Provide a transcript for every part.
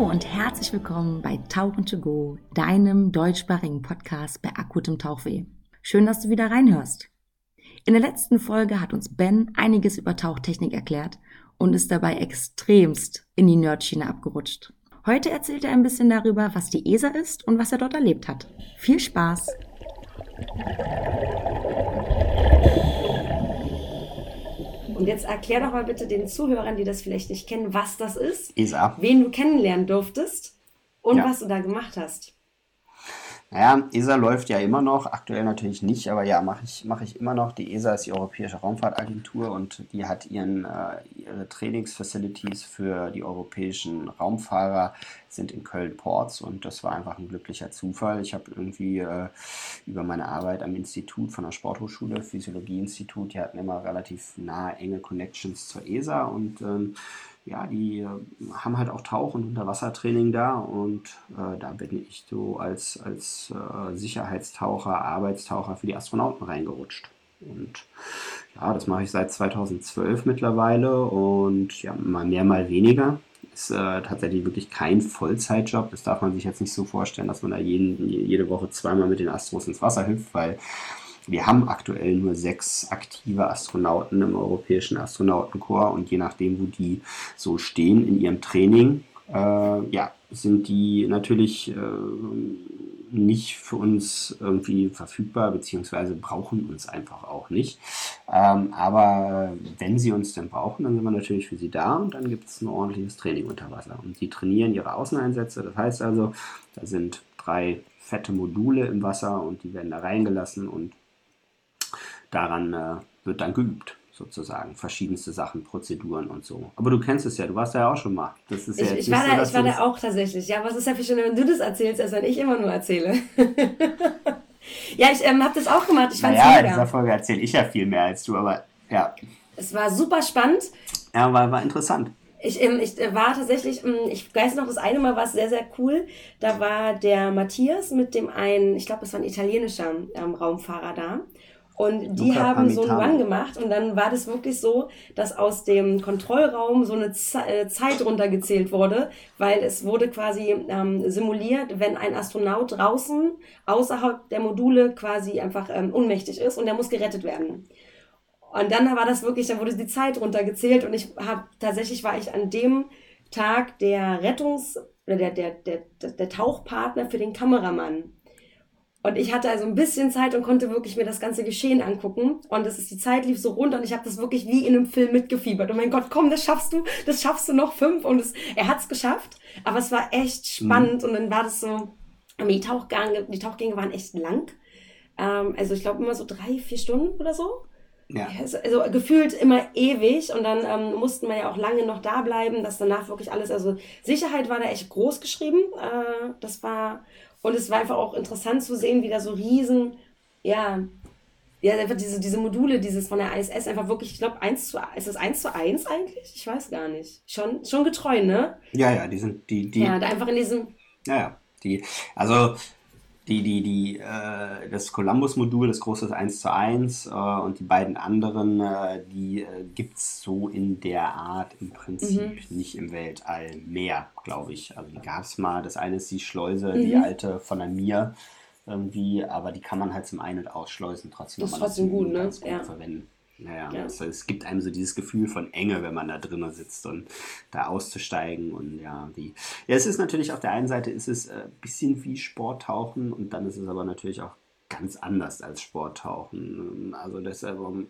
Hallo und herzlich willkommen bei Tauchen to Go, deinem deutschsprachigen Podcast bei akutem Tauchweh. Schön, dass du wieder reinhörst. In der letzten Folge hat uns Ben einiges über Tauchtechnik erklärt und ist dabei extremst in die Nerdschiene abgerutscht. Heute erzählt er ein bisschen darüber, was die ESA ist und was er dort erlebt hat. Viel Spaß! Und jetzt erklär doch mal bitte den Zuhörern, die das vielleicht nicht kennen, was das ist, ESA. wen du kennenlernen durftest und Ja. was du da gemacht hast. Naja, ESA läuft ja immer noch, aktuell natürlich nicht, aber ja, mache ich, mache ich immer noch. Die ESA ist die Europäische Raumfahrtagentur und die hat ihren, äh, ihre Trainingsfacilities für die europäischen Raumfahrer sind in Köln-Ports und das war einfach ein glücklicher Zufall. Ich habe irgendwie äh, über meine Arbeit am Institut von der Sporthochschule, Physiologieinstitut, die hatten immer relativ nahe, enge Connections zur ESA und ähm, ja, die äh, haben halt auch Tauch- und Unterwassertraining da und äh, da bin ich so als, als äh, Sicherheitstaucher, Arbeitstaucher für die Astronauten reingerutscht. Und ja, das mache ich seit 2012 mittlerweile und ja, mal mehr, mal weniger. Ist äh, tatsächlich wirklich kein Vollzeitjob. Das darf man sich jetzt nicht so vorstellen, dass man da jeden, jede Woche zweimal mit den Astros ins Wasser hüpft, weil wir haben aktuell nur sechs aktive Astronauten im Europäischen Astronautenkorps und je nachdem, wo die so stehen in ihrem Training, äh, ja, sind die natürlich äh, nicht für uns irgendwie verfügbar, beziehungsweise brauchen uns einfach auch nicht. Ähm, aber wenn sie uns denn brauchen, dann sind wir natürlich für sie da und dann gibt es ein ordentliches Training unter Wasser. Und die trainieren ihre Außeneinsätze, das heißt also, da sind drei fette Module im Wasser und die werden da reingelassen und daran äh, wird dann geübt, sozusagen. Verschiedenste Sachen, Prozeduren und so. Aber du kennst es ja, du warst da ja auch schon mal. Das ist ja Ich, jetzt ich war, so, da, ich war da auch tatsächlich. Ja, es ist ja viel schöner, wenn du das erzählst, als wenn ich immer nur erzähle. ja, ich ähm, habe das auch gemacht. Ich fand's Naja, in mega. dieser Folge erzähle ich ja viel mehr als du, aber ja, Es war super spannend. ja war, war interessant. Ich, ähm, ich äh, war tatsächlich, ähm, ich weiß noch, das eine Mal war es sehr, sehr cool. Da war der Matthias mit dem einen, ich glaube, es war ein italienischer ähm, Raumfahrer da. Und die Luca haben so einen Pamitano. Run gemacht und dann war das wirklich so, dass aus dem Kontrollraum so eine Ze äh, Zeit runtergezählt wurde, weil es wurde quasi ähm, simuliert, wenn ein Astronaut draußen außerhalb der Module quasi einfach ähm, ohnmächtig ist und der muss gerettet werden. Und dann war das wirklich, dann wurde die Zeit runtergezählt und ich habe tatsächlich war ich an dem Tag der Rettungs oder der, der, der, der, der Tauchpartner für den Kameramann. Und ich hatte also ein bisschen Zeit und konnte wirklich mir das ganze Geschehen angucken. Und das ist, die Zeit lief so runter und ich habe das wirklich wie in einem Film mitgefiebert. Oh mein Gott, komm, das schaffst du, das schaffst du noch fünf. Und es, er hat's geschafft. Aber es war echt spannend. Und dann war das so, die Tauchgänge, die Tauchgänge waren echt lang. Ähm, also ich glaube immer so drei, vier Stunden oder so. Ja. Ja, Also, also gefühlt immer ewig und dann ähm, mussten wir ja auch lange noch da bleiben, dass danach wirklich alles, also Sicherheit war da echt groß geschrieben. Äh, das war, und es war einfach auch interessant zu sehen, wie da so riesen, ja, ja, einfach diese, diese Module, dieses von der ISS, einfach wirklich, ich glaube, eins zu, ist das eins zu eins eigentlich? Ich weiß gar nicht. Schon, schon getreu, ne? Ja, ja, die sind, die, die, Ja, da einfach in diesem, Ja, ja. Die, also die, die, die, äh, das Columbus-Modul, das große 1 zu 1 äh, und die beiden anderen, äh, die äh, gibt es so in der Art im Prinzip nicht im Weltall mehr, glaube ich. Also die gab es mal. Das eine ist die Schleuse, die alte von der Mir irgendwie, aber die kann man halt zum Ein- und Ausschleusen trotzdem Das ist immer noch trotzdem gut, ne? gut Ja. verwenden. Naja, Ja. es, es gibt einem so dieses Gefühl von Enge, wenn man da drinnen sitzt und da auszusteigen und ja, die. Ja, es ist natürlich auf der einen Seite ist es ein bisschen wie Sporttauchen und dann ist es aber natürlich auch ganz anders als Sporttauchen. Also deshalb, ähm,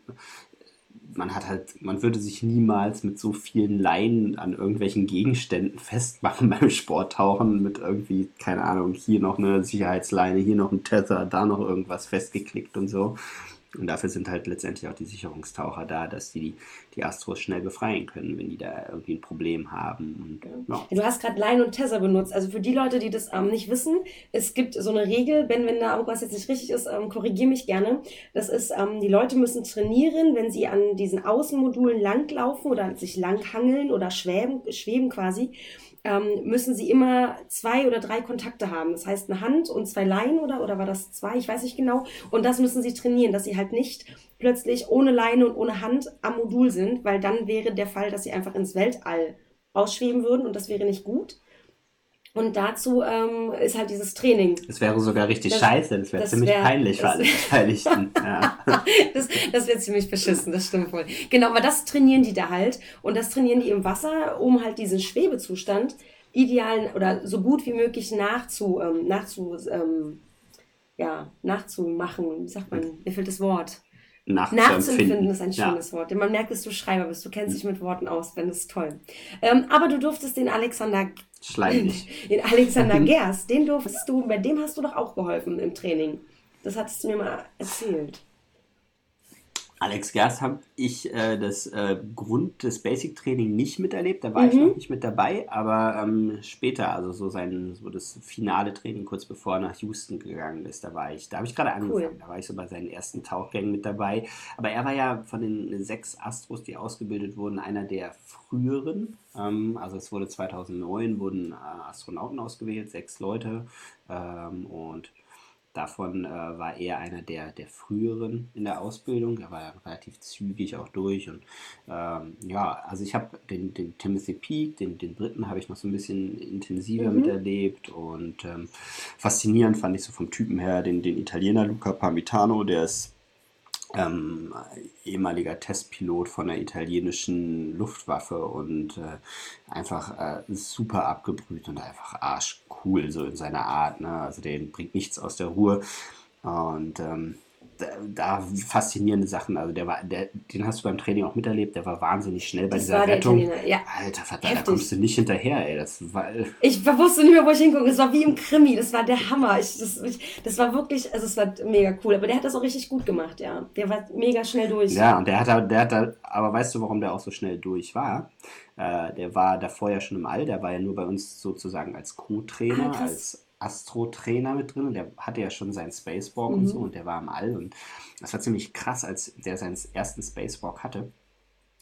man hat halt, man würde sich niemals mit so vielen Leinen an irgendwelchen Gegenständen festmachen beim Sporttauchen mit irgendwie, keine Ahnung, hier noch eine Sicherheitsleine, hier noch ein Tether, da noch irgendwas festgeklickt und so. Und dafür sind halt letztendlich auch die Sicherungstaucher da, dass die die Astros schnell befreien können, wenn die da irgendwie ein Problem haben. Und, ja. Du hast gerade Line und Tether benutzt. Also für die Leute, die das ähm, nicht wissen, es gibt so eine Regel, wenn, wenn da irgendwas jetzt nicht richtig ist, ähm, korrigier mich gerne. Das ist, ähm, die Leute müssen trainieren, wenn sie an diesen Außenmodulen langlaufen oder sich langhangeln oder schweben, schweben quasi ähm, müssen sie immer zwei oder drei Kontakte haben. Das heißt eine Hand und zwei Leinen oder, oder war das zwei? Ich weiß nicht genau. Und das müssen sie trainieren, dass sie halt nicht plötzlich ohne Leine und ohne Hand am Modul sind, weil dann wäre der Fall, dass sie einfach ins Weltall ausschweben würden und das wäre nicht gut. Und dazu ähm, ist halt dieses Training. Es wäre sogar richtig das, scheiße, das wäre ziemlich wär, peinlich für alle Beteiligten. ja. das das wäre ziemlich beschissen, das stimmt wohl. Genau, aber das trainieren die da halt. Und das trainieren die im Wasser, um halt diesen Schwebezustand ideal oder so gut wie möglich nachzu, ähm, nachzu, ähm, ja, nachzumachen. Wie sagt man? Mir fehlt das Wort. Nachzuempfinden ist ein schönes ja. Wort. Denn man merkt, dass du Schreiber bist. Du kennst dich mit Worten aus, wenn es toll. Ähm, aber du durftest den Alexander Schleimig. Den Alexander Gers, den durftest du, bei dem hast du doch auch geholfen im Training. Das hattest du mir mal erzählt. Alex Gerst habe ich äh, das äh, Grund des Basic Training nicht miterlebt, da war mhm. ich noch nicht mit dabei, aber ähm, später, also so sein, so das finale Training kurz bevor er nach Houston gegangen ist, da war ich, da habe ich gerade angefangen, cool. da war ich so bei seinen ersten Tauchgängen mit dabei. Aber er war ja von den sechs Astros, die ausgebildet wurden, einer der früheren. Ähm, also es wurde 2009 wurden äh, Astronauten ausgewählt, sechs Leute ähm, und Davon äh, war er einer der, der früheren in der Ausbildung. Er war relativ zügig auch durch. Und ähm, ja, also ich habe den, den Timothy Peake, den, den Briten, habe ich noch so ein bisschen intensiver mhm. miterlebt. Und ähm, faszinierend fand ich so vom Typen her den, den Italiener Luca Parmitano, der ist ähm, ehemaliger Testpilot von der italienischen Luftwaffe und äh, einfach äh, super abgebrüht und einfach arschcool so in seiner Art. Ne? Also der bringt nichts aus der Ruhe und ähm, da faszinierende Sachen. Also der war, der, den hast du beim Training auch miterlebt, der war wahnsinnig schnell bei das dieser Rettung. Ja. Alter, Vater, da kommst du nicht hinterher, ey. Das war, ich wusste nicht mehr, wo ich hingucke. Es war wie im Krimi, das war der Hammer. Ich, das, ich, das war wirklich, also es war mega cool. Aber der hat das auch richtig gut gemacht, ja. Der war mega schnell durch. Ja, und der hat, der hat, aber weißt du, warum der auch so schnell durch war? Äh, der war davor ja schon im All, der war ja nur bei uns sozusagen als Co-Trainer, ah, als Astro-Trainer mit drin und der hatte ja schon seinen Spacewalk mhm. und so und der war im All und das war ziemlich krass, als der seinen ersten Spacewalk hatte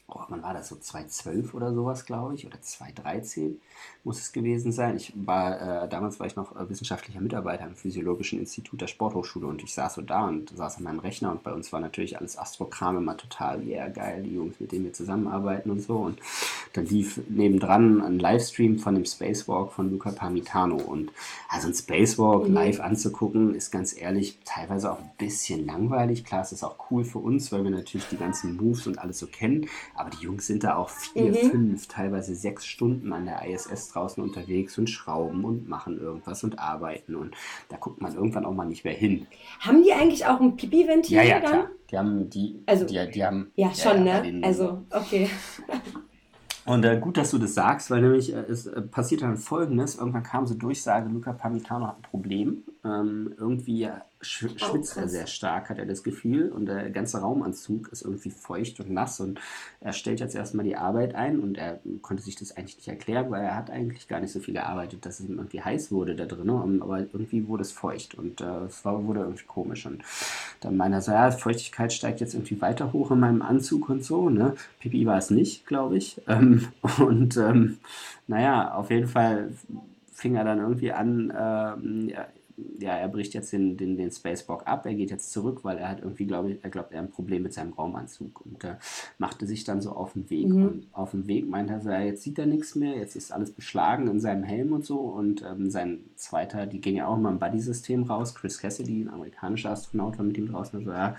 oh, wann war das so 2012 oder sowas, glaube ich, oder 2013 muss es gewesen sein. Ich war, äh, damals war ich noch äh, wissenschaftlicher Mitarbeiter im Physiologischen Institut der Sporthochschule und ich saß so da und saß an meinem Rechner und bei uns war natürlich alles Astrokram immer total, yeah, geil, die Jungs, mit denen wir zusammenarbeiten und so und dann lief nebendran ein Livestream von dem Spacewalk von Luca Parmitano und also ein Spacewalk mhm. live anzugucken ist ganz ehrlich teilweise auch ein bisschen langweilig. Klar, es ist auch cool für uns, weil wir natürlich die ganzen Moves und alles so kennen, aber die Jungs sind da auch vier, mhm. fünf, teilweise sechs Stunden an der ISS draußen unterwegs und schrauben und machen irgendwas und arbeiten. Und da guckt man irgendwann auch mal nicht mehr hin. Haben die eigentlich auch ein Pipi-Ventil ja, ja, dann? Klar. Die haben die. Also, die, die haben. Ja, schon, ja, ne? Also, okay. Und äh, gut, dass du das sagst, weil nämlich äh, es äh, passiert dann folgendes: Irgendwann kam so Durchsage, Luca Pamitano hat ein Problem. Ähm, irgendwie schwitzt er sehr stark, hat er das Gefühl. Und der ganze Raumanzug ist irgendwie feucht und nass. Und er stellt jetzt erstmal die Arbeit ein und er konnte sich das eigentlich nicht erklären, weil er hat eigentlich gar nicht so viel gearbeitet, dass es ihm irgendwie heiß wurde da drin. Aber irgendwie wurde es feucht und äh, es war, wurde irgendwie komisch. Und dann meinte er so, ja, Feuchtigkeit steigt jetzt irgendwie weiter hoch in meinem Anzug und so. Ne? Pipi war es nicht, glaube ich. Ähm, und ähm, naja, auf jeden Fall fing er dann irgendwie an, äh, ja, er bricht jetzt den, den, den Spacewalk ab, er geht jetzt zurück, weil er hat irgendwie, glaube ich, er glaubt, er hat ein Problem mit seinem Raumanzug und äh, machte sich dann so auf den Weg. Mhm. Und auf dem Weg meinte er so, ja, jetzt sieht er nichts mehr, jetzt ist alles beschlagen in seinem Helm und so und ähm, sein zweiter, die ging ja auch mal im Buddy-System raus, Chris Cassidy, ein amerikanischer Astronaut, war mit ihm draußen, also ja,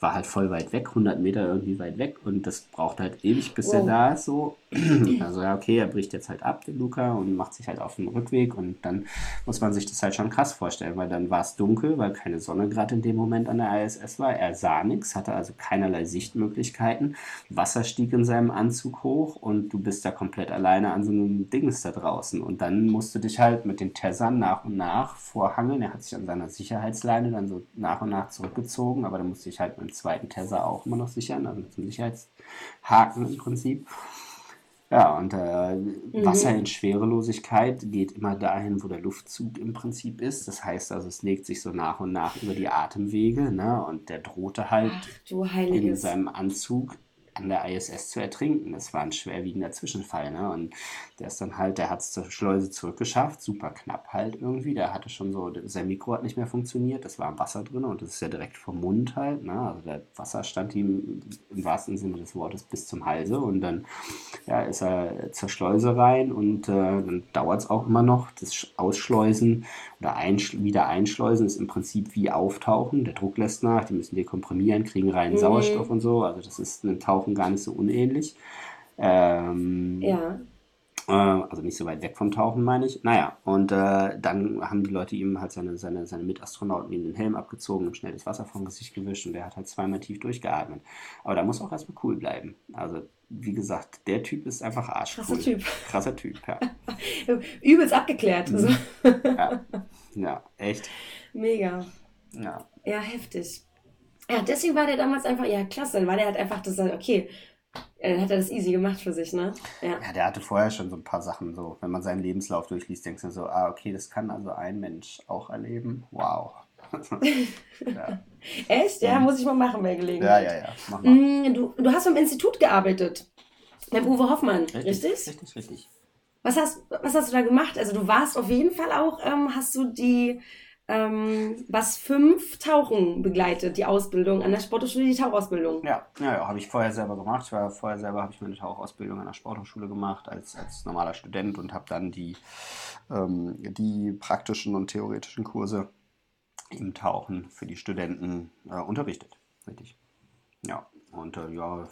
war halt voll weit weg, 100 Meter irgendwie weit weg und das braucht halt ewig, bis oh. er da ist so. Also ja, okay, er bricht jetzt halt ab, den Luca, und macht sich halt auf den Rückweg und dann muss man sich das halt schon krass vorstellen, weil dann war es dunkel, weil keine Sonne gerade in dem Moment an der ISS war. Er sah nichts, hatte also keinerlei Sichtmöglichkeiten. Wasser stieg in seinem Anzug hoch und du bist da komplett alleine an so einem Dings da draußen. Und dann musst du dich halt mit den Tessern nach und nach vorhangeln. Er hat sich an seiner Sicherheitsleine dann so nach und nach zurückgezogen, aber dann musste ich halt beim zweiten Tesla auch immer noch sichern, also mit einem Sicherheitshaken im Prinzip. Ja, und äh, mhm. Wasser in Schwerelosigkeit geht immer dahin, wo der Luftzug im Prinzip ist. Das heißt also, es legt sich so nach und nach über die Atemwege, ne? Und der drohte halt Ach, in seinem Anzug an der ISS zu ertrinken. Das war ein schwerwiegender Zwischenfall. Ne? Und der ist dann halt, der hat es zur Schleuse zurückgeschafft, super knapp halt irgendwie. Der hatte schon so, sein Mikro hat nicht mehr funktioniert, das war im Wasser drin und das ist ja direkt vom Mund halt. Ne? Also der Wasser stand ihm im wahrsten Sinne des Wortes bis zum Halse und dann ja, ist er zur Schleuse rein und äh, dann dauert es auch immer noch. Das Ausschleusen oder einsch wieder einschleusen ist im Prinzip wie auftauchen. Der Druck lässt nach, die müssen dekomprimieren, kriegen reinen mhm. Sauerstoff und so. Also das ist ein Tauchen Tauchen gar nicht so unähnlich. Ähm, ja. Äh, also nicht so weit weg vom Tauchen, meine ich. Naja, und äh, dann haben die Leute ihm halt seine, seine, seine Mitastronauten ihm den Helm abgezogen und schnell das Wasser vom Gesicht gewischt und der hat halt zweimal tief durchgeatmet. Aber da muss auch erstmal cool bleiben. Also, wie gesagt, der Typ ist einfach arschcool. Krasser Typ. Krasser Typ, ja. Übelst abgeklärt. Mhm. ja. ja, echt. Mega. Ja. Ja, heftig. Ja, deswegen war der damals einfach, ja, klasse. Dann war der halt einfach, das, okay, dann hat er das easy gemacht für sich, ne? Ja. ja, der hatte vorher schon so ein paar Sachen, so, wenn man seinen Lebenslauf durchliest, denkst du so, ah, okay, das kann also ein Mensch auch erleben. Wow. ja. Echt? Ja, muss ich mal machen bei Gelegenheit. Ja, ja, ja. Mach mal. Mm, du, du hast beim Institut gearbeitet. Beim Uwe Hoffmann, richtig? Richtig, richtig. richtig. Was hast, was hast du da gemacht? Also du warst auf jeden Fall auch, ähm, hast du die ähm, was fünf Tauchen begleitet, die Ausbildung an der Sporthochschule, die Tauchausbildung. Ja, ja, ja habe ich vorher selber gemacht. War vorher selber, habe ich meine Tauchausbildung an der Sporthochschule gemacht als, als normaler Student und habe dann die, ähm, die praktischen und theoretischen Kurse im Tauchen für die Studenten äh, unterrichtet. Richtig. Ja. Und äh, ja,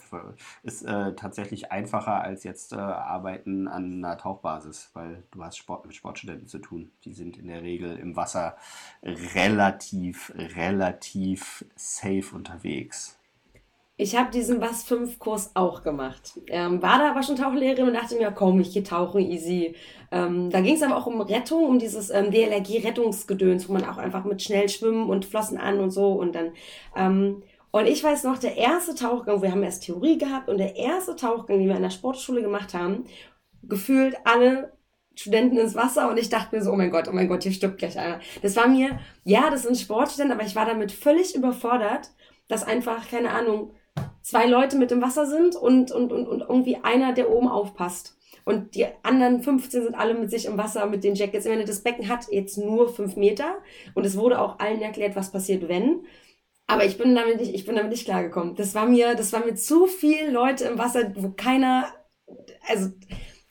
ist äh, tatsächlich einfacher als jetzt äh, Arbeiten an einer Tauchbasis, weil du hast Sport mit Sportstudenten zu tun. Die sind in der Regel im Wasser relativ, relativ safe unterwegs. Ich habe diesen Was 5 Kurs auch gemacht. Ähm, war da aber schon Tauchlehrerin und dachte mir, komm, ich gehe tauchen, easy. Ähm, da ging es aber auch um Rettung, um dieses ähm, DLRG-Rettungsgedöns, wo man auch einfach mit schnell schwimmen und Flossen an und so und dann ähm, und ich weiß noch, der erste Tauchgang, wir haben erst Theorie gehabt und der erste Tauchgang, den wir in der Sportschule gemacht haben, gefühlt alle Studenten ins Wasser und ich dachte mir so, oh mein Gott, oh mein Gott, hier stirbt gleich einer. Das war mir, ja, das sind Sportstudenten, aber ich war damit völlig überfordert, dass einfach, keine Ahnung, zwei Leute mit im Wasser sind und, und, und, und irgendwie einer, der oben aufpasst. Und die anderen 15 sind alle mit sich im Wasser mit den Jackets. Ich meine, das Becken hat jetzt nur fünf Meter und es wurde auch allen erklärt, was passiert, wenn. Aber ich bin damit nicht, ich bin damit nicht klargekommen. Das war mir, das war mir zu viel Leute im Wasser, wo keiner, also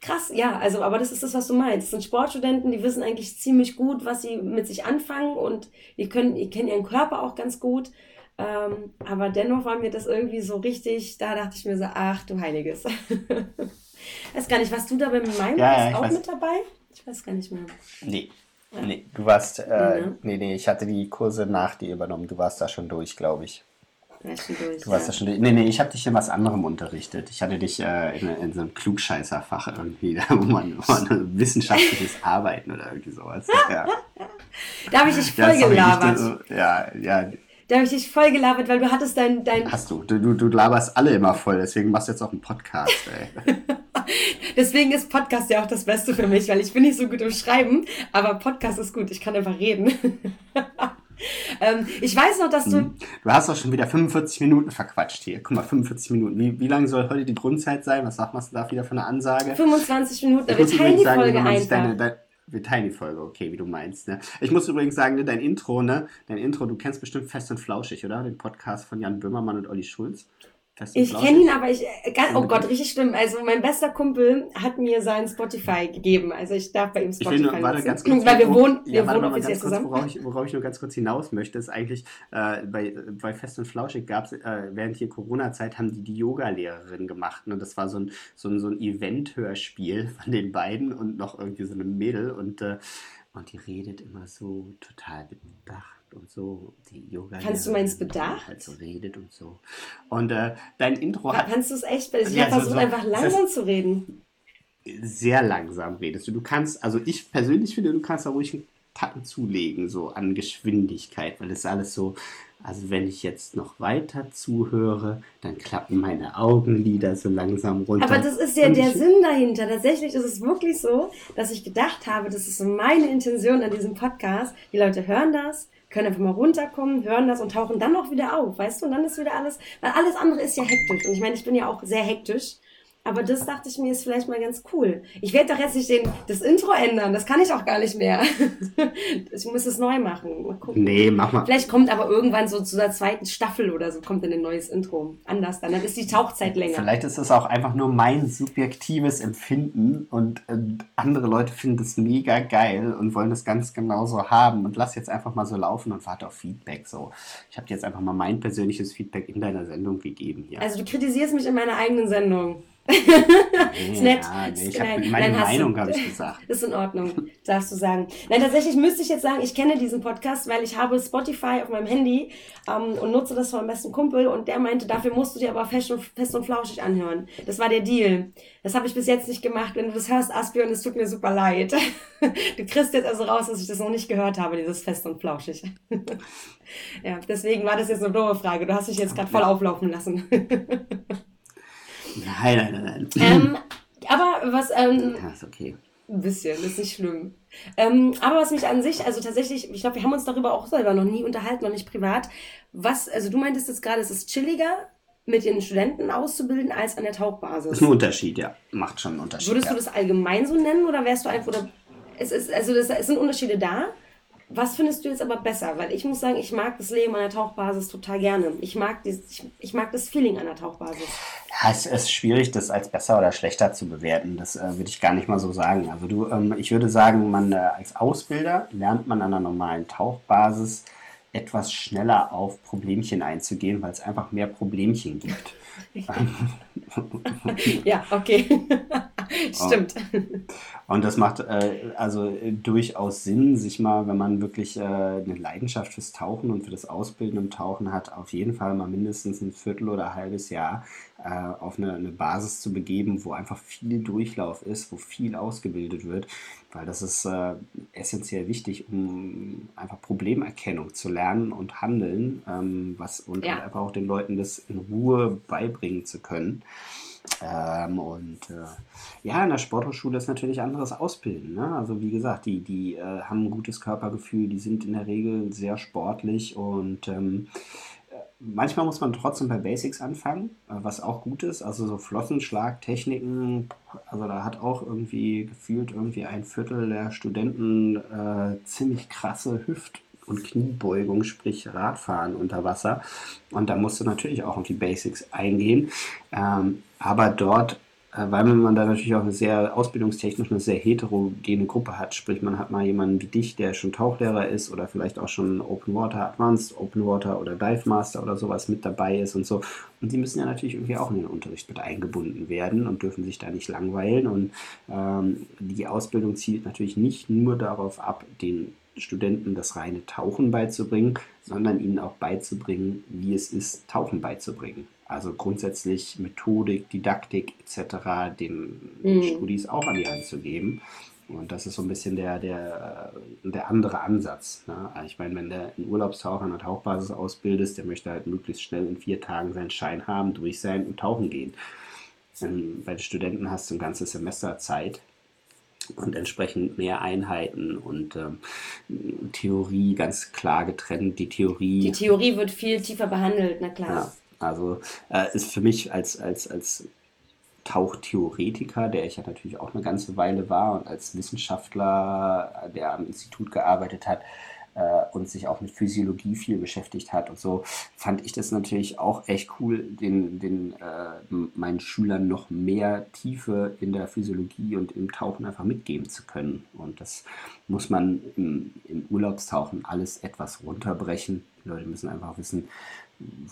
krass, ja, also, aber das ist das, was du meinst. Das sind Sportstudenten, die wissen eigentlich ziemlich gut, was sie mit sich anfangen und die können, die kennen ihren Körper auch ganz gut. Ähm, aber dennoch war mir das irgendwie so richtig, da dachte ich mir so, ach du Heiliges. weiß gar nicht, warst du da bei meinem ja, ja, auch weiß. mit dabei? Ich weiß gar nicht mehr. Nee, Nee, du warst, äh, mhm. nee, nee, ich hatte die Kurse nach dir übernommen. Du warst da schon durch, glaube ich. Ja, schon durch, du warst ja. da schon durch. Nee, nee, ich habe dich in was anderem unterrichtet. Ich hatte dich äh, in, in, so einem Klugscheißerfach irgendwie, wo man, wo man wissenschaftliches Arbeiten oder irgendwie sowas. Ja. Da habe ich dich voll ja, gelabert. So, ja, ja. Da habe ich dich voll gelabert, weil du hattest dein. dein Hast du. Du, du. du laberst alle immer voll, deswegen machst du jetzt auch einen Podcast, ey. Deswegen ist Podcast ja auch das Beste für mich, weil ich bin nicht so gut im Schreiben, aber Podcast ist gut, ich kann einfach reden. ähm, ich weiß noch, dass du. Hm. Du hast doch schon wieder 45 Minuten verquatscht hier. Guck mal, 45 Minuten. Wie, wie lange soll heute die Grundzeit sein? Was sagt man da wieder für eine Ansage? 25 Minuten, wir teilen die Folge einfach. Deine, deine, wir teilen die Folge, okay, wie du meinst. Ne? Ich muss übrigens sagen, ne, dein Intro, ne? Dein Intro, du kennst bestimmt Fest und Flauschig, oder? Den Podcast von Jan Böhmermann und Olli Schulz. Ich kenne ihn, aber ich, äh, oh Gott, richtig schlimm. Also mein bester Kumpel hat mir sein Spotify gegeben. Also ich darf bei ihm Spotify ich will nur, warte, ganz kurz, Weil wir wohnen, ja, wir wohnen offiziell zusammen. Worauf ich, worauf ich nur ganz kurz hinaus möchte, ist eigentlich, äh, bei, bei Fest und Flauschig gab es, äh, während hier Corona-Zeit haben die die Yoga-Lehrerin gemacht. Und das war so ein, so ein, so ein Event-Hörspiel von den beiden und noch irgendwie so einem Mädel. Und, äh, und die redet immer so total bedacht und so, die Yoga. Kannst du meins bedacht? Halt so redet und so. Und äh, dein Intro hat. Kannst du es echt? Ich ja, versuche so, einfach langsam zu reden. Sehr langsam redest du. Du kannst, also ich persönlich finde, du kannst da ruhig einen Tacken zulegen, so an Geschwindigkeit, weil das alles so, Also wenn ich jetzt noch weiter zuhöre, dann klappen meine Augenlider so langsam runter. Aber das ist ja der ich- Sinn dahinter. Tatsächlich ist es wirklich so, dass ich gedacht habe, das ist so meine Intention an diesem Podcast. Die Leute hören das, können einfach mal runterkommen, hören das und tauchen dann auch wieder auf, weißt du? Und dann ist wieder alles, weil alles andere ist ja hektisch. Und ich meine, ich bin ja auch sehr hektisch. Aber das dachte ich mir ist vielleicht mal ganz cool. Ich werde doch jetzt nicht den, das Intro ändern. Das kann ich auch gar nicht mehr. Ich muss es neu machen. Mal gucken. Nee, mach mal. Vielleicht kommt aber irgendwann so zu der zweiten Staffel oder so kommt dann ein neues Intro. Anders dann. Dann ist die Tauchzeit länger. Vielleicht ist das auch einfach nur mein subjektives Empfinden und äh, andere Leute finden es mega geil und wollen das ganz genauso haben und lass jetzt einfach mal so laufen und warte auf Feedback. So, ich habe dir jetzt einfach mal mein persönliches Feedback in deiner Sendung gegeben hier. Also du kritisierst mich in meiner eigenen Sendung. Ist nett. Ja, nee, ich hab, meine nein, Meinung habe ich gesagt. Ist in Ordnung, darfst du sagen. Nein, tatsächlich müsste ich jetzt sagen, ich kenne diesen Podcast, weil ich habe Spotify auf meinem Handy ähm, und nutze das von meinem besten Kumpel und der meinte, dafür musst du dir aber fest und, fest und flauschig anhören. Das war der Deal. Das habe ich bis jetzt nicht gemacht. Wenn du das hörst, Asbjörn, es tut mir super leid. Du kriegst jetzt also raus, dass ich das noch nicht gehört habe, dieses fest und flauschig. Ja, deswegen war das jetzt eine doofe Frage. Du hast dich jetzt gerade voll auflaufen lassen. Nein, nein, nein, ähm, aber was, ähm, ja, ist okay. Ein bisschen, ist nicht schlimm. Ähm, aber was mich an sich, also tatsächlich, ich glaube, wir haben uns darüber auch selber noch nie unterhalten, noch nicht privat. Was, also du meintest jetzt gerade, es ist chilliger, mit den Studenten auszubilden, als an der Tauchbasis. Ist ein Unterschied, ja. Macht schon einen Unterschied. Würdest ja. du das allgemein so nennen oder wärst du einfach, oder, es ist, also das, es sind Unterschiede da. Was findest du jetzt aber besser? Weil ich muss sagen, ich mag das Leben an der Tauchbasis total gerne. Ich mag, dieses, ich, ich mag das Feeling an der Tauchbasis. Ja, es ist schwierig, das als besser oder schlechter zu bewerten. Das äh, würde ich gar nicht mal so sagen. Also du, ähm, ich würde sagen, man äh, als Ausbilder lernt man an einer normalen Tauchbasis etwas schneller auf Problemchen einzugehen, weil es einfach mehr Problemchen gibt. Ja, okay. Stimmt. Und das macht äh, also äh, durchaus Sinn, sich mal, wenn man wirklich äh, eine Leidenschaft fürs Tauchen und für das Ausbilden im Tauchen hat, auf jeden Fall mal mindestens ein Viertel oder ein halbes Jahr äh, auf eine, eine Basis zu begeben, wo einfach viel Durchlauf ist, wo viel ausgebildet wird, weil das ist äh, essentiell wichtig, um einfach Problemerkennung zu lernen und handeln, ähm, was und Ja. halt einfach auch den Leuten das in Ruhe beibringen zu können. Ähm, und äh, ja, in der Sporthochschule ist natürlich anderes Ausbilden. Ne? Also wie gesagt, die, die äh, haben ein gutes Körpergefühl, die sind in der Regel sehr sportlich und ähm, äh, manchmal muss man trotzdem bei Basics anfangen, äh, was auch gut ist. Also so Flossenschlagtechniken, also da hat auch irgendwie gefühlt irgendwie ein Viertel der Studenten äh, ziemlich krasse Hüft- und Kniebeugung, sprich Radfahren unter Wasser. Und da musst du natürlich auch auf die Basics eingehen. Ähm, aber dort, äh, weil man da natürlich auch eine sehr ausbildungstechnisch eine sehr heterogene Gruppe hat, sprich man hat mal jemanden wie dich, der schon Tauchlehrer ist oder vielleicht auch schon Open Water Advanced, Open Water oder Dive Master oder sowas mit dabei ist und so. Und die müssen ja natürlich irgendwie auch in den Unterricht mit eingebunden werden und dürfen sich da nicht langweilen. Und ähm, die Ausbildung zielt natürlich nicht nur darauf ab, den Studenten das reine Tauchen beizubringen, sondern ihnen auch beizubringen, wie es ist, Tauchen beizubringen. Also grundsätzlich Methodik, Didaktik etc. den Mhm. Studis auch an die Hand zu geben. Und das ist so ein bisschen der, der, der andere Ansatz. Ne? Also Ich meine, wenn der einen Urlaubstaucher an der Tauchbasis ausbildest, der möchte halt möglichst schnell in vier Tagen seinen Schein haben, durch sein und tauchen gehen. Ähm, Bei den Studenten hast du ein ganzes Semester Zeit und entsprechend mehr Einheiten und ähm, Theorie ganz klar getrennt. Die Theorie. Die Theorie wird viel tiefer behandelt, na klar. Ja, also äh, ist für mich als, als, als Tauchtheoretiker, der ich ja natürlich auch eine ganze Weile war und als Wissenschaftler, der am Institut gearbeitet hat äh, und sich auch mit Physiologie viel beschäftigt hat und so, fand ich das natürlich auch echt cool, den, den äh, meinen Schülern noch mehr Tiefe in der Physiologie und im Tauchen einfach mitgeben zu können. Und das muss man im, im Urlaubstauchen alles etwas runterbrechen. Die Leute müssen einfach wissen,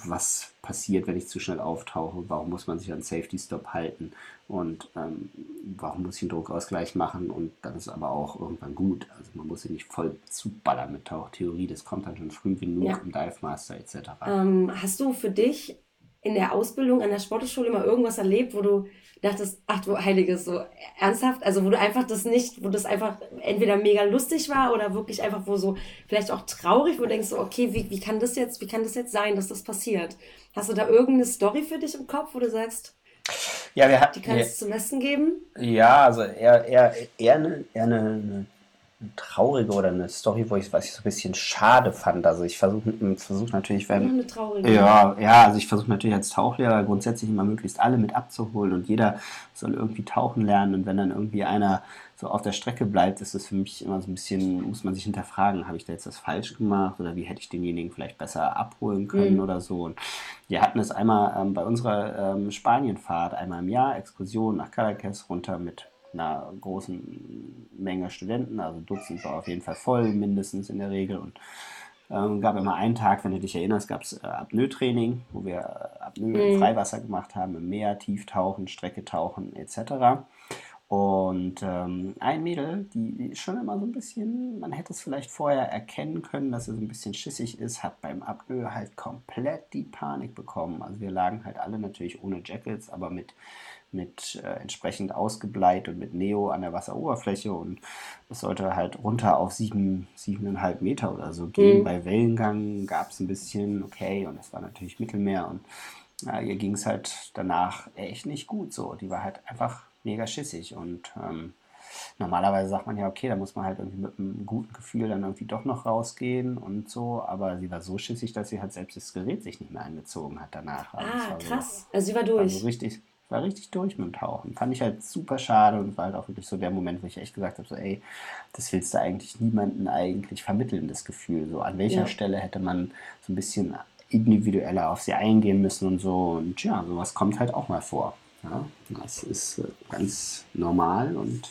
was passiert, wenn ich zu schnell auftauche, warum muss man sich an Safety Stop halten und ähm, warum muss ich einen Druckausgleich machen und dann ist aber auch irgendwann gut. Also man muss sich nicht voll zuballern mit Tauchtheorie, das kommt dann schon früh genug Ja. im Dive Master etc. Ähm, hast du für dich in der Ausbildung an der Sportschule mal irgendwas erlebt, wo du dachtest, ach du Heiliges, so ernsthaft, also wo du einfach das nicht, wo das einfach entweder mega lustig war oder wirklich einfach wo so vielleicht auch traurig, wo du denkst so, okay, wie, wie kann das jetzt, wie kann das jetzt sein, dass das passiert? Hast du da irgendeine Story für dich im Kopf, wo du sagst, ja, wir hatten, die kannst du zum Besten geben? Ja, also eher, eher, eher, eine, eher eine, eine traurige oder eine Story, wo ich, was ich so ein bisschen schade fand. Also ich versuche versuch natürlich, wenn. Ja, ja, also ich versuche natürlich als Tauchlehrer grundsätzlich immer möglichst alle mit abzuholen und jeder soll irgendwie tauchen lernen und wenn dann irgendwie einer so auf der Strecke bleibt, ist es für mich immer so ein bisschen, muss man sich hinterfragen, habe ich da jetzt das falsch gemacht oder wie hätte ich denjenigen vielleicht besser abholen können mhm. oder so. Und wir hatten es einmal ähm, bei unserer ähm, Spanienfahrt, einmal im Jahr, Exkursion nach Caracas runter mit einer großen Menge Studenten, also Dutzend war auf jeden Fall voll, mindestens in der Regel. Und ähm, gab immer einen Tag, wenn du dich erinnerst, gab es äh, Apnoe-Training, wo wir äh, Apnoe mhm. im Freiwasser gemacht haben, im Meer, Tieftauchen, Strecke tauchen etc. Und ähm, ein Mädel, die schon immer so ein bisschen, man hätte es vielleicht vorher erkennen können, dass sie so ein bisschen schissig ist, hat beim Apnoe halt komplett die Panik bekommen. Also wir lagen halt alle natürlich ohne Jackets, aber mit mit äh, entsprechend ausgebleit und mit Neo an der Wasseroberfläche und es sollte halt runter auf sieben, siebeneinhalb Meter oder so gehen. Mhm. Bei Wellengang gab es ein bisschen, okay, und es war natürlich Mittelmeer und äh, ihr ging es halt danach echt nicht gut so. Die war halt einfach mega schissig und ähm, normalerweise sagt man ja, okay, da muss man halt irgendwie mit einem guten Gefühl dann irgendwie doch noch rausgehen und so, aber sie war so schissig, dass sie halt selbst das Gerät sich nicht mehr angezogen hat danach. Also ah, krass. So, also sie war durch. Also richtig, war richtig durch mit dem Tauchen. Fand ich halt super schade und war halt auch wirklich so der Moment, wo ich echt gesagt habe, so ey, das willst du eigentlich niemanden eigentlich vermitteln, das Gefühl. So an welcher ja. Stelle hätte man so ein bisschen individueller auf sie eingehen müssen und so. Und ja, sowas kommt halt auch mal vor. Ja, das ist äh, ganz normal und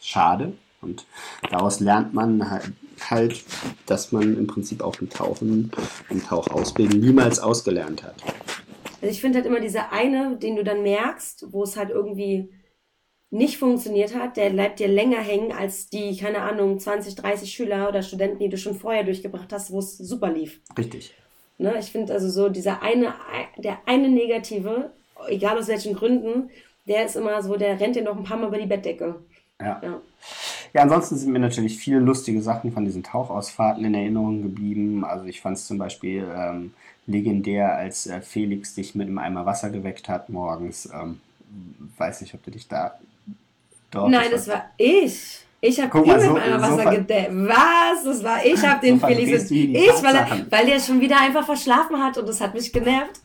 schade. Und daraus lernt man halt, halt dass man im Prinzip auch im Tauchen, im Tauchausbilden niemals ausgelernt hat. Also ich finde halt immer dieser eine, den du dann merkst, wo es halt irgendwie nicht funktioniert hat, der bleibt dir länger hängen als die, keine Ahnung, 20, 30 Schüler oder Studenten, die du schon vorher durchgebracht hast, wo es super lief. Richtig. Ne, ich finde also so dieser eine, der eine Negative, egal aus welchen Gründen, der ist immer so, der rennt dir noch ein paar Mal über die Bettdecke. Ja. ja. Ja, ansonsten sind mir natürlich viele lustige Sachen von diesen Tauchausfahrten in Erinnerung geblieben. Also ich fand es zum Beispiel ähm, legendär, als äh, Felix dich mit einem Eimer Wasser geweckt hat morgens. Ähm, weiß nicht, ob du dich da. Doch, Nein, das war, ich. Ich habe ihn so, mit Eimer Wasser so gedeckt. Was? Das war ich, habe den so Felix. Ich, weil er, weil er schon wieder einfach verschlafen hat und das hat mich genervt.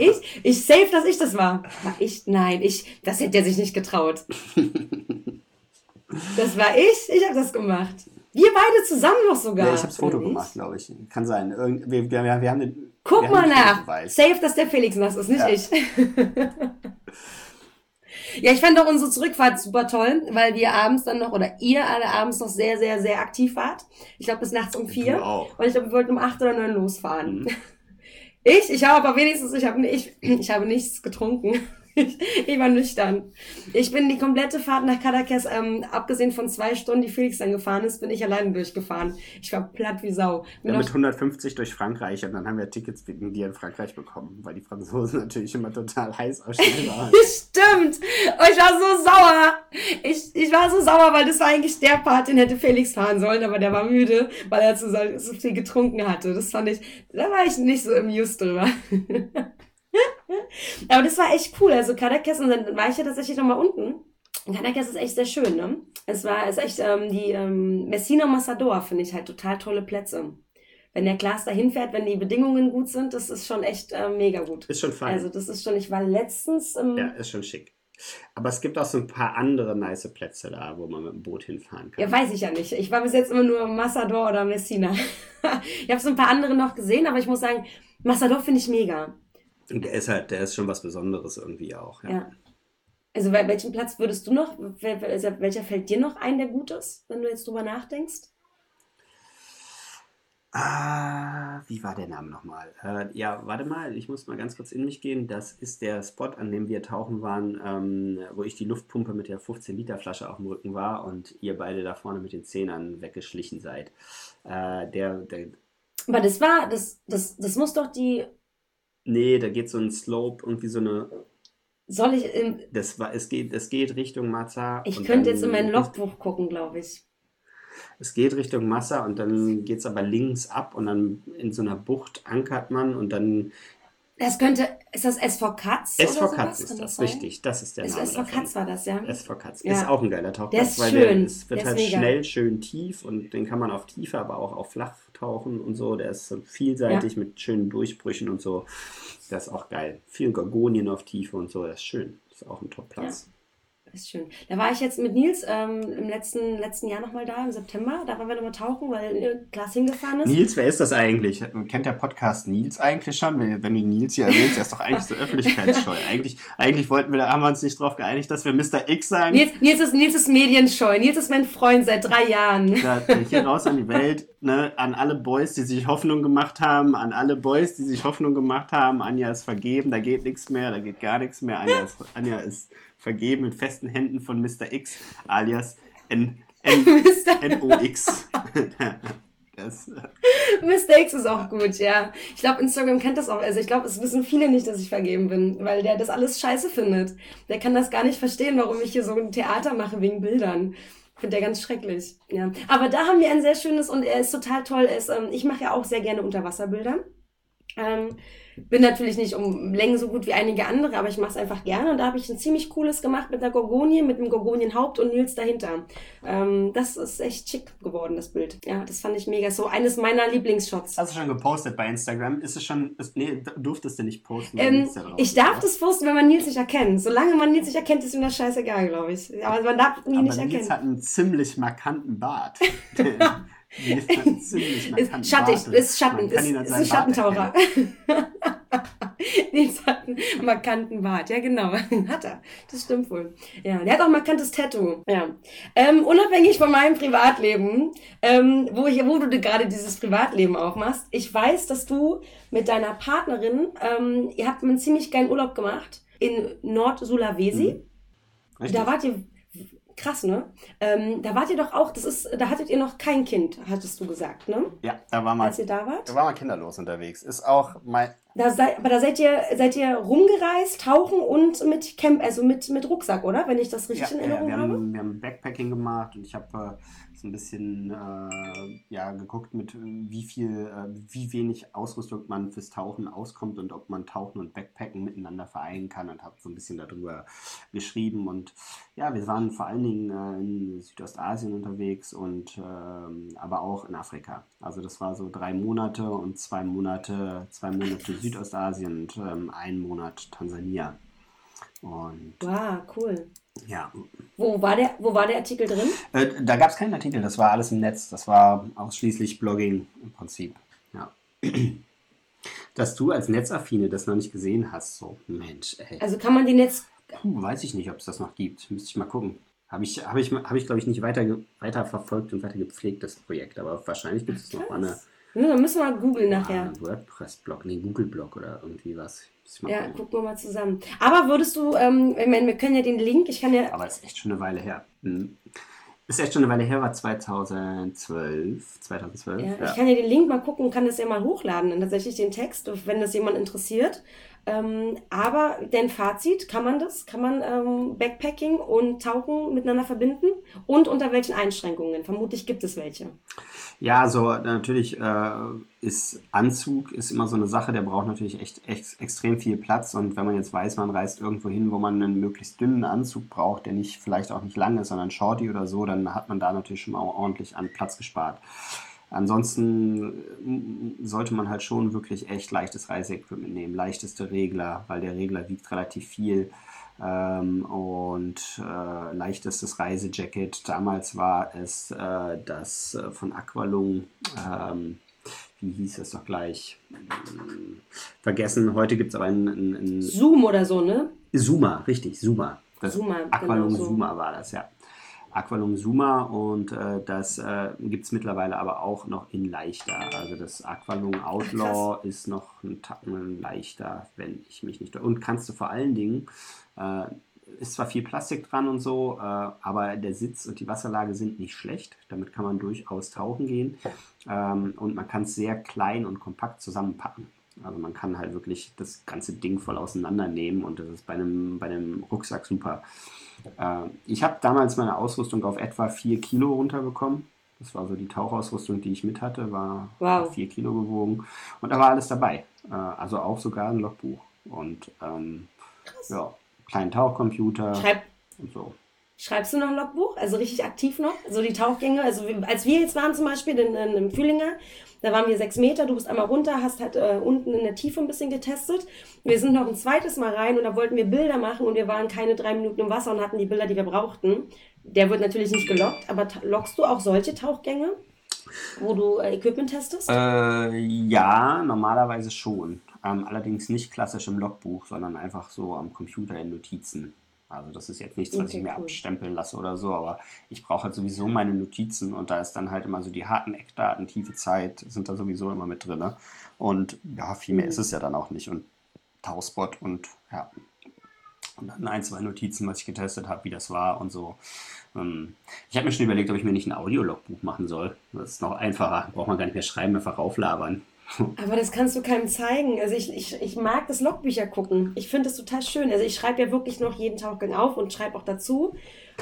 Ich, ich safe, dass ich das war. War ich? Nein, ich, das hätte er sich nicht getraut. Das war ich, ich habe das gemacht. Wir beide zusammen noch sogar. Ja, ich habe das Foto gemacht, glaube ich. Kann sein. Irgend, wir, wir, wir, haben den, Guck wir mal nach. Safe, dass der Felix nass ist, nicht ja. ich. ja, ich fand auch unsere Zurückfahrt super toll, weil wir abends dann noch, oder ihr alle abends noch sehr, sehr, sehr aktiv wart. Ich glaube bis nachts um vier. Und ich glaube, wir wollten um acht oder neun losfahren. Mhm. Ich, ich habe aber wenigstens, ich habe ich, ich habe nichts getrunken. ich war nüchtern. Ich bin die komplette Fahrt nach Caracas, ähm, abgesehen von zwei Stunden, die Felix dann gefahren ist, bin ich alleine durchgefahren. Ich war platt wie Sau. Ja, mit 150 durch Frankreich und dann haben wir Tickets wegen dir in Frankreich bekommen, weil die Franzosen natürlich immer total heiß auf waren. Stimmt! Oh, ich war so sauer! Ich, ich war so sauer, weil das war eigentlich der Part, den hätte Felix fahren sollen, aber der war müde, weil er so, so viel getrunken hatte. Das fand ich, da war ich nicht so im Just drüber. Aber das war echt cool. Also Caracas, und dann war ich ja tatsächlich nochmal unten. Caracas ist echt sehr schön, ne? Es war, ist echt, ähm, die ähm, Messina Massador finde ich halt total tolle Plätze. Wenn der Glas da hinfährt, wenn die Bedingungen gut sind, das ist schon echt äh, mega gut. Ist schon fein. Also das ist schon, ich war letztens im... Ja, ist schon schick. Aber es gibt auch so ein paar andere nice Plätze da, wo man mit dem Boot hinfahren kann. Ja, weiß ich ja nicht. Ich war bis jetzt immer nur Massador oder Messina. ich habe so ein paar andere noch gesehen, aber ich muss sagen, Massador finde ich mega. Und der ist halt, der ist schon was Besonderes irgendwie auch. Ja. ja. Also welchen Platz würdest du noch, also welcher fällt dir noch ein, der gut ist, wenn du jetzt drüber nachdenkst? Ah, wie war der Name nochmal? Äh, ja, warte mal, ich muss mal ganz kurz in mich gehen. Das ist der Spot, an dem wir tauchen waren, ähm, wo ich die Luftpumpe mit der 15-Liter-Flasche auf dem Rücken war und ihr beide da vorne mit den Zehnern weggeschlichen seid. Äh, der, der Aber das war, das, das, das muss doch die Nee, da geht so ein Slope, irgendwie so eine. Soll ich im. Das war, es geht, es geht Richtung Massa. Ich könnte jetzt in mein Logbuch gucken, glaube ich. Es geht Richtung Massa und dann geht es aber links ab und dann in so einer Bucht ankert man und dann das könnte, ist das SV Katz? SV Katz ist das, richtig. Das ist der Name. SV Katz war das, ja. SV Katz. Ja. Ist auch ein geiler Tauchplatz, der ist weil schön. der ist, wird der halt schnell schön tief und den kann man auf Tiefe, aber auch auf Flach tauchen und so. Der ist vielseitig ja. mit schönen Durchbrüchen und so. Der ist auch geil. Viel Gorgonien auf Tiefe und so. Der ist schön. Das ist auch ein Top-Platz. Ja. Ist schön. Da war ich jetzt mit Nils ähm, im letzten, letzten Jahr nochmal da, im September. Da waren wir nochmal tauchen, weil Glas hingefahren ist. Nils, wer ist das eigentlich? Kennt der Podcast Nils eigentlich schon? Wenn, wenn du Nils hier erwähnst, der ist doch eigentlich so öffentlichkeitsscheu. eigentlich, eigentlich wollten wir, da haben wir uns nicht darauf geeinigt, dass wir Mr. X sagen. Nils, Nils, ist, Nils ist medienscheu. Nils ist mein Freund seit drei Jahren. Da, hier raus an die Welt, ne, an alle Boys, die sich Hoffnung gemacht haben, an alle Boys, die sich Hoffnung gemacht haben. Anja ist vergeben, da geht nichts mehr, da geht gar nichts mehr. Anja ist, Anja ist vergeben in festen Händen von Mr. X, alias N, N, NOX. das, Mr. X ist auch gut, ja. Ich glaube, Instagram kennt das auch. Also ich glaube, es wissen viele nicht, dass ich vergeben bin, weil der das alles scheiße findet. Der kann das gar nicht verstehen, warum ich hier so ein Theater mache wegen Bildern. Finde der ganz schrecklich. Ja. Aber da haben wir ein sehr schönes und er ist total toll. ist, ähm, ich mache ja auch sehr gerne Unterwasserbilder. Ähm, bin natürlich nicht um Längen so gut wie einige andere, aber ich mache es einfach gerne. Und da habe ich ein ziemlich cooles gemacht mit einer Gorgonie, mit einem Gorgonienhaupt und Nils dahinter. Ähm, das ist echt schick geworden, das Bild. Ja, das fand ich mega. So eines meiner Lieblingsshots. Hast du schon gepostet bei Instagram? Ist es schon, ist, nee, durftest du nicht posten? Ähm, ich darf das posten, wenn man Nils nicht erkennt. Solange man Nils nicht erkennt, ist mir das scheißegal, glaube ich. Aber man darf ihn nicht erkennen. Nils hat einen ziemlich markanten Bart. ist schattig, ist Schatten, ist, ist ein Schattentaucher. Nils hat einen markanten Bart. Ja, genau. hat er. Das stimmt wohl. Ja, der hat auch ein markantes Tattoo. Ja. Ähm, unabhängig von meinem Privatleben, ähm, wo, ich, wo du gerade dieses Privatleben aufmachst, ich weiß, dass du mit deiner Partnerin, ähm, ihr habt einen ziemlich geilen Urlaub gemacht in Nord-Sulawesi. Mhm. Da wart ihr krass, ne? Ähm, da wart ihr doch auch, das ist, da hattet ihr noch kein Kind, hattest du gesagt, ne? Ja, da war mal. Als ihr da wart? Da war mal kinderlos unterwegs. Ist auch mein. Da sei, aber da seid ihr, seid ihr rumgereist, tauchen und mit Camp, also mit, mit Rucksack, oder? Wenn ich das richtig ja, in Erinnerung ja, wir habe. Haben, wir haben Backpacking gemacht und ich habe äh, so ein bisschen äh, ja, geguckt, mit wie viel, äh, wie wenig Ausrüstung man fürs Tauchen auskommt und ob man Tauchen und Backpacken miteinander vereinen kann und habe so ein bisschen darüber geschrieben. Und ja, wir waren vor allen Dingen äh, in Südostasien unterwegs und ähm, aber auch in Afrika. Also das war so drei Monate und zwei Monate, zwei Monate Südostasien und ähm, ein Monat Tansania. Und wow, cool. Ja. Wo war der, wo war der Artikel drin? Äh, da gab es keinen Artikel, das war alles im Netz. Das war ausschließlich Blogging im Prinzip. Ja. Dass du als Netzaffine das noch nicht gesehen hast, so Mensch, ey. Also kann man den Netz. Puh, weiß ich nicht, ob es das noch gibt. Müsste ich mal gucken. Habe ich, hab ich, hab ich glaube ich, nicht weiter, weiter verfolgt und weiter gepflegt, das Projekt. Aber wahrscheinlich gibt es noch eine. Ja, dann müssen wir mal googeln nachher. WordPress-Blog, nee, Google-Blog oder irgendwie was. Ja, gucken. gucken wir mal zusammen. Aber würdest du, ähm, ich meine, wir können ja den Link, ich kann ja. Aber ist echt schon eine Weile her. Hm. Ist echt schon eine Weile her, war 2012. 2012. Ja, ja. Ich kann ja den Link mal gucken, kann das ja mal hochladen, dann tatsächlich den Text, wenn das jemand interessiert. Ähm, aber dein Fazit, kann man das? Kann man ähm, Backpacking und Tauchen miteinander verbinden? Und unter welchen Einschränkungen? Vermutlich gibt es welche. Ja, also natürlich äh, ist Anzug ist immer so eine Sache, der braucht natürlich echt, echt extrem viel Platz. Und wenn man jetzt weiß, man reist irgendwo hin, wo man einen möglichst dünnen Anzug braucht, der nicht vielleicht auch nicht lang ist, sondern shorty oder so, dann hat man da natürlich schon mal ordentlich an Platz gespart. Ansonsten mm, sollte man halt schon wirklich echt leichtes Reiseequipment nehmen, leichteste Regler, weil der Regler wiegt relativ viel. Ähm, und äh, leichtestes Reisejacket. Damals war es äh, das äh, von Aqualung, ähm, wie hieß es doch gleich? Hm, vergessen, heute gibt es aber ein, ein, ein, Zoom oder so, ne? Zuma, richtig, Zuma. Das Zuma, Aqualung genau so. Zuma war das, ja. Aqualung Suma und äh, das äh, gibt es mittlerweile aber auch noch in leichter. Also das Aqualung Outlaw Ach, ist noch ein Tacken leichter, wenn ich mich nicht. Und kannst du vor allen Dingen, äh, ist zwar viel Plastik dran und so, äh, aber der Sitz und die Wasserlage sind nicht schlecht. Damit kann man durchaus tauchen gehen ähm, und man kann es sehr klein und kompakt zusammenpacken. Also man kann halt wirklich das ganze Ding voll auseinandernehmen und das ist bei einem, bei einem Rucksack super. Äh, ich habe damals meine Ausrüstung auf etwa 4 Kilo runterbekommen. Das war so die Tauchausrüstung, die ich mit hatte, war Wow. 4 Kilo gewogen. Und da war alles dabei. Äh, also auch sogar ein Logbuch. Und ähm, ja, kleinen Tauchcomputer Schreib, und so. Schreibst du noch ein Logbuch? Also richtig aktiv noch? So die Tauchgänge? Also als wir jetzt waren zum Beispiel in, in, im Fühlinger, da waren wir sechs Meter, du bist einmal runter, hast halt äh, unten in der Tiefe ein bisschen getestet. Wir sind noch ein zweites Mal rein und da wollten wir Bilder machen und wir waren keine drei Minuten im Wasser und hatten die Bilder, die wir brauchten. Der wird natürlich nicht gelockt, aber lockst du auch solche Tauchgänge, wo du äh, Equipment testest? Äh, ja, normalerweise schon. Ähm, allerdings nicht klassisch im Logbuch, sondern einfach so am Computer in Notizen. Also das ist jetzt nichts, was Okay, ich mir cool. abstempeln lasse oder so, aber ich brauche halt sowieso meine Notizen und da ist dann halt immer so die harten Eckdaten, tiefe Zeit, sind da sowieso immer mit drin. Und ja, viel mehr Mhm. ist es ja dann auch nicht. Und Tauchspot und ja. Und dann ein, zwei Notizen, was ich getestet habe, wie das war und so. Ähm, Ich habe mir schon überlegt, ob ich mir nicht ein Audiologbuch machen soll. Das ist noch einfacher. Braucht man gar nicht mehr schreiben, einfach rauflabern. Aber das kannst du keinem zeigen. Also ich, ich, ich mag das Logbücher gucken. Ich finde das total schön. Also ich schreibe ja wirklich noch jeden Tauchgang auf und schreibe auch dazu.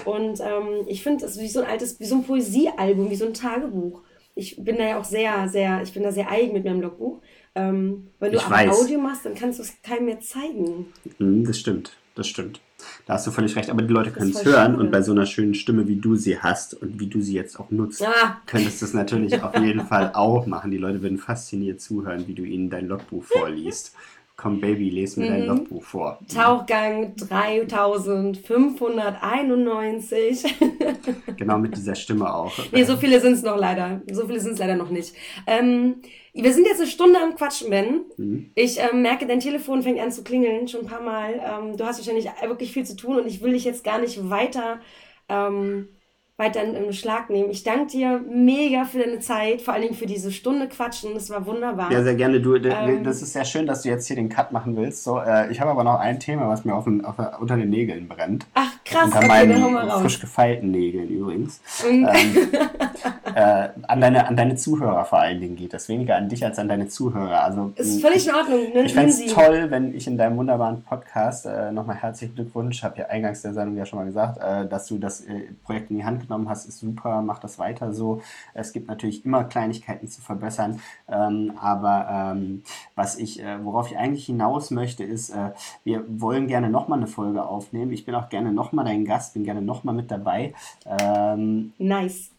Und ähm, ich finde das wie so ein altes, wie so ein Poesiealbum, wie so ein Tagebuch. Ich bin da ja auch sehr, sehr, ich bin da sehr eigen mit meinem Logbuch. Ähm, wenn du aber. Audio machst, dann kannst du es keinem mehr zeigen. Hm, Das stimmt, das stimmt. Da hast du völlig recht, aber die Leute können es hören schade. und bei so einer schönen Stimme, wie du sie hast und wie du sie jetzt auch nutzt, Ah, könntest du es natürlich auf jeden Fall auch machen. Die Leute würden fasziniert zuhören, wie du ihnen dein Logbuch vorliest. Komm, Baby, les mir dein Mhm. Logbuch vor. Tauchgang 3591. Genau mit dieser Stimme auch. Nee, so viele sind es noch leider. So viele sind es leider noch nicht. Ähm, wir sind jetzt eine Stunde am Quatschen, Ben. Mhm. Ich ähm, merke, dein Telefon fängt an zu klingeln, schon ein paar Mal. Ähm, du hast wahrscheinlich wirklich viel zu tun und ich will dich jetzt gar nicht weiter, ähm, weiter in, in Beschlag nehmen. Ich danke dir mega für deine Zeit, vor allen Dingen für diese Stunde Quatschen. Das war wunderbar. Ja, sehr gerne. Du, Ähm. das ist sehr schön, dass du jetzt hier den Cut machen willst. So, äh, ich habe aber noch ein Thema, was mir auf den, auf, unter den Nägeln brennt. Ach, krass, unter okay, meinen frisch gefeilten Nägeln übrigens. Und- ähm, äh, an, deine, an deine Zuhörer vor allen Dingen geht das. Weniger an dich als an deine Zuhörer. Also, Ist völlig in Ordnung. Ne? ich fände es toll, wenn ich in deinem wunderbaren Podcast äh, nochmal herzlichen Glückwunsch, habe ja eingangs der Sendung ja schon mal gesagt, äh, dass du das äh, Projekt in die Hand genommen hast, ist super, mach das weiter so. Es gibt natürlich immer Kleinigkeiten zu verbessern, ähm, aber ähm, was ich, äh, worauf ich eigentlich hinaus möchte, ist, äh, wir wollen gerne nochmal eine Folge aufnehmen. Ich bin auch gerne nochmal dein Gast, bin gerne nochmal mit dabei. Ähm, Nice.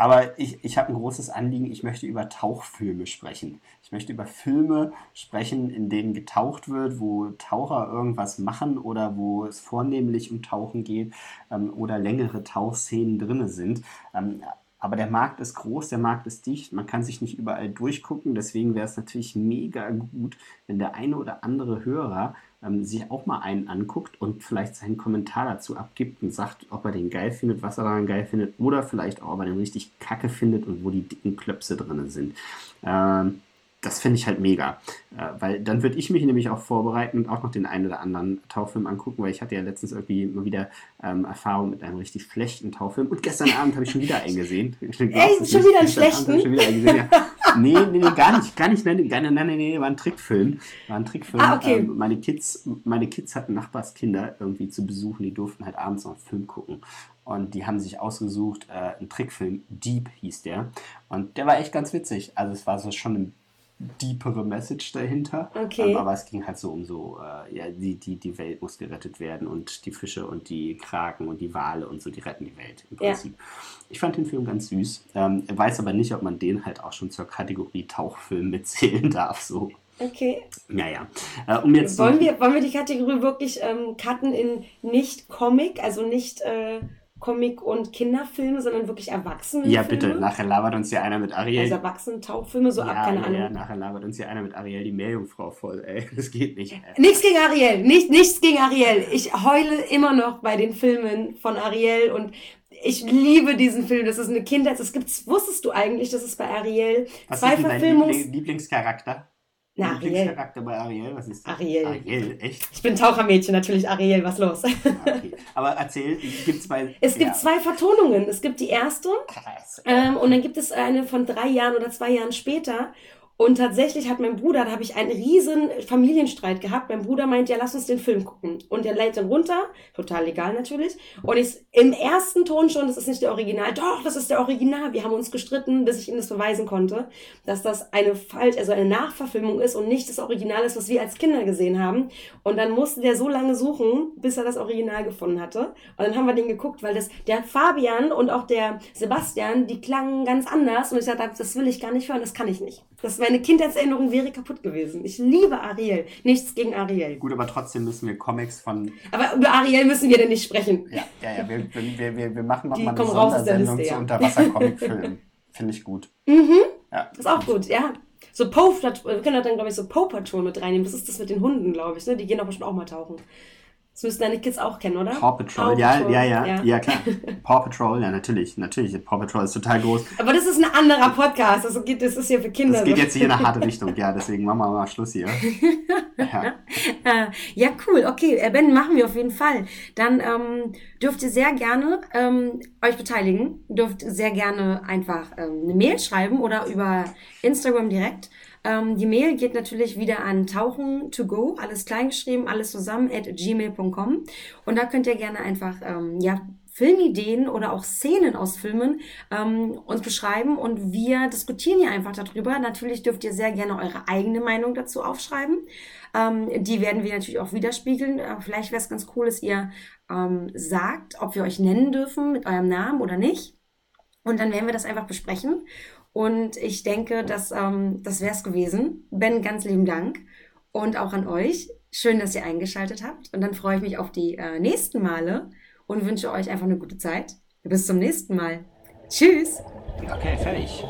Aber ich, ich habe ein großes Anliegen, ich möchte über Tauchfilme sprechen. Ich möchte über Filme sprechen, in denen getaucht wird, wo Taucher irgendwas machen oder wo es vornehmlich um Tauchen geht ähm, oder längere Tauchszenen drinne sind. Ähm, aber der Markt ist groß, der Markt ist dicht, man kann sich nicht überall durchgucken. Deswegen wäre es natürlich mega gut, wenn der eine oder andere Hörer ähm, sich auch mal einen anguckt und vielleicht seinen Kommentar dazu abgibt und sagt, ob er den geil findet, was er daran geil findet oder vielleicht auch, ob er den richtig kacke findet und wo die dicken Klöpse drin sind. Ähm, das finde ich halt mega, äh, weil dann würde ich mich nämlich auch vorbereiten und auch noch den einen oder anderen Tauchfilm angucken, weil ich hatte ja letztens irgendwie mal wieder ähm, Erfahrung mit einem richtig schlechten Tauchfilm und gestern Abend habe ich schon wieder einen gesehen. Ey, schon wieder einen schlechten? Schon wieder einen gesehen, ja. Nee, nee, nee, gar nicht, gar nicht, nein, nein, nein, nein, war ein Trickfilm, war ein Trickfilm. Ah, okay. Ähm, meine Kids, meine Kids hatten Nachbarskinder irgendwie zu besuchen, die durften halt abends noch einen Film gucken. Und die haben sich ausgesucht, äh, einen Trickfilm, Deep hieß der. Und der war echt ganz witzig. Also es war so schon eine deepere Message dahinter. Okay. Ähm, aber es ging halt so um so, äh, ja, die, die, die Welt muss gerettet werden und die Fische und die Kraken und die Wale und so, die retten die Welt im Ja. Prinzip. Ich fand den Film ganz süß. Ähm, weiß aber nicht, ob man den halt auch schon zur Kategorie Tauchfilm mitzählen darf. So. Okay. Naja. Äh, um jetzt Wollen wir, wollen wir die Kategorie wirklich ähm, cutten in nicht Comic, also nicht äh, Comic- und Kinderfilme, sondern wirklich Erwachsenenfilme? Ja, bitte. Nachher labert uns ja einer mit Ariel. Also Erwachsenen-Tauchfilme, so ja, ab, keine ja, Ahnung. ja, nachher labert uns ja einer mit Ariel die Meerjungfrau voll, ey. Das geht nicht. Ey. Nichts gegen Ariel, nicht, nichts gegen Ariel. Ich heule immer noch bei den Filmen von Ariel und ich liebe diesen Film. Das ist eine Kindheit. Es gibt, wusstest du eigentlich, dass es bei Ariel Was zwei ist denn dein Verfilmungs... Liebling Lieblingscharakter? Na, Ariel. Lieblingscharakter bei Ariel? Was ist das? Ariel. Ariel, echt? Ich bin Tauchermädchen, natürlich Ariel, was los? Ah, Okay. Aber erzähl, gibt zwei. Es gibt ja. zwei Vertonungen. Es gibt die erste Krass. ähm, und dann gibt es eine von drei Jahren oder zwei Jahren später. Und tatsächlich hat mein Bruder, da habe ich einen riesen Familienstreit gehabt. Mein Bruder meint, ja, lass uns den Film gucken. Und der lädt dann runter, total legal natürlich. Und ich im ersten Ton schon, das ist nicht der Original. Doch, das ist der Original. Wir haben uns gestritten, bis ich ihm das beweisen konnte, dass das eine falsch, also eine Nachverfilmung ist und nicht das Original ist, was wir als Kinder gesehen haben. Und dann musste der so lange suchen, bis er das Original gefunden hatte. Und dann haben wir den geguckt, weil das, der Fabian und auch der Sebastian, die klangen ganz anders. Und ich dachte, das will ich gar nicht hören, das kann ich nicht. Das meine Kindheitserinnerung wäre kaputt gewesen. Ich liebe Ariel. Nichts gegen Ariel. Gut, aber trotzdem müssen wir Comics von. Aber über Ariel müssen wir denn nicht sprechen. Ja, ja, ja. Wir, wir, wir, wir machen nochmal eine Sondersendung Liste, ja. zu Unterwasser-Comic-Filmen. Finde ich gut. Mhm. Ja. Ist auch gut, ja. So Poe, wir können dann, glaube ich, so Poe Patrol mit reinnehmen. Das ist das mit den Hunden, glaube ich. Ne? Die gehen doch bestimmt auch mal tauchen. Das müssten deine Kids auch kennen, oder? Paw Patrol, Paw ja, Patrol. Ja, ja, ja, ja, klar. Paw Patrol, ja, natürlich, natürlich. Paw Patrol ist total groß. Aber das ist ein anderer Podcast, das, geht, das ist hier für Kinder. Das geht jetzt hier in eine harte Richtung, ja, deswegen machen wir mal Schluss hier. Ja, ja cool, okay, äh, Ben, machen wir auf jeden Fall. Dann ähm, dürft ihr sehr gerne ähm, euch beteiligen, dürft sehr gerne einfach ähm, eine Mail schreiben oder über Instagram direkt. Ähm, die Mail geht natürlich wieder an tauchen to go, alles kleingeschrieben, alles zusammen at gmail.com. Und da könnt ihr gerne einfach, ähm, ja, Filmideen oder auch Szenen aus Filmen ähm, uns beschreiben und wir diskutieren hier einfach darüber. Natürlich dürft ihr sehr gerne eure eigene Meinung dazu aufschreiben. Ähm, die werden wir natürlich auch widerspiegeln. Äh, vielleicht wäre es ganz cool, dass ihr ähm, sagt, ob wir euch nennen dürfen mit eurem Namen oder nicht. Und dann werden wir das einfach besprechen. Und ich denke, dass, ähm, das wäre es gewesen. Ben, ganz lieben Dank. Und auch an euch. Schön, dass ihr eingeschaltet habt. Und dann freue ich mich auf die äh, nächsten Male und wünsche euch einfach eine gute Zeit. Bis zum nächsten Mal. Tschüss. Okay, fertig.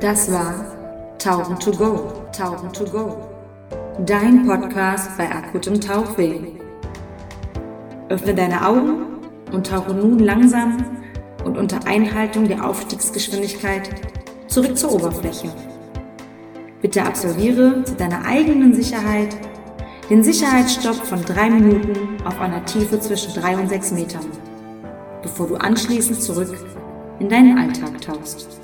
Das war Tauchen to Go. Tauchen to Go. Dein Podcast bei akutem Tauchweh. Öffne deine Augen und tauche nun langsam und unter Einhaltung der Aufstiegsgeschwindigkeit zurück zur Oberfläche. Bitte absolviere zu deiner eigenen Sicherheit den Sicherheitsstopp von drei Minuten auf einer Tiefe zwischen drei und sechs Metern, bevor du anschließend zurück in deinen Alltag tauchst.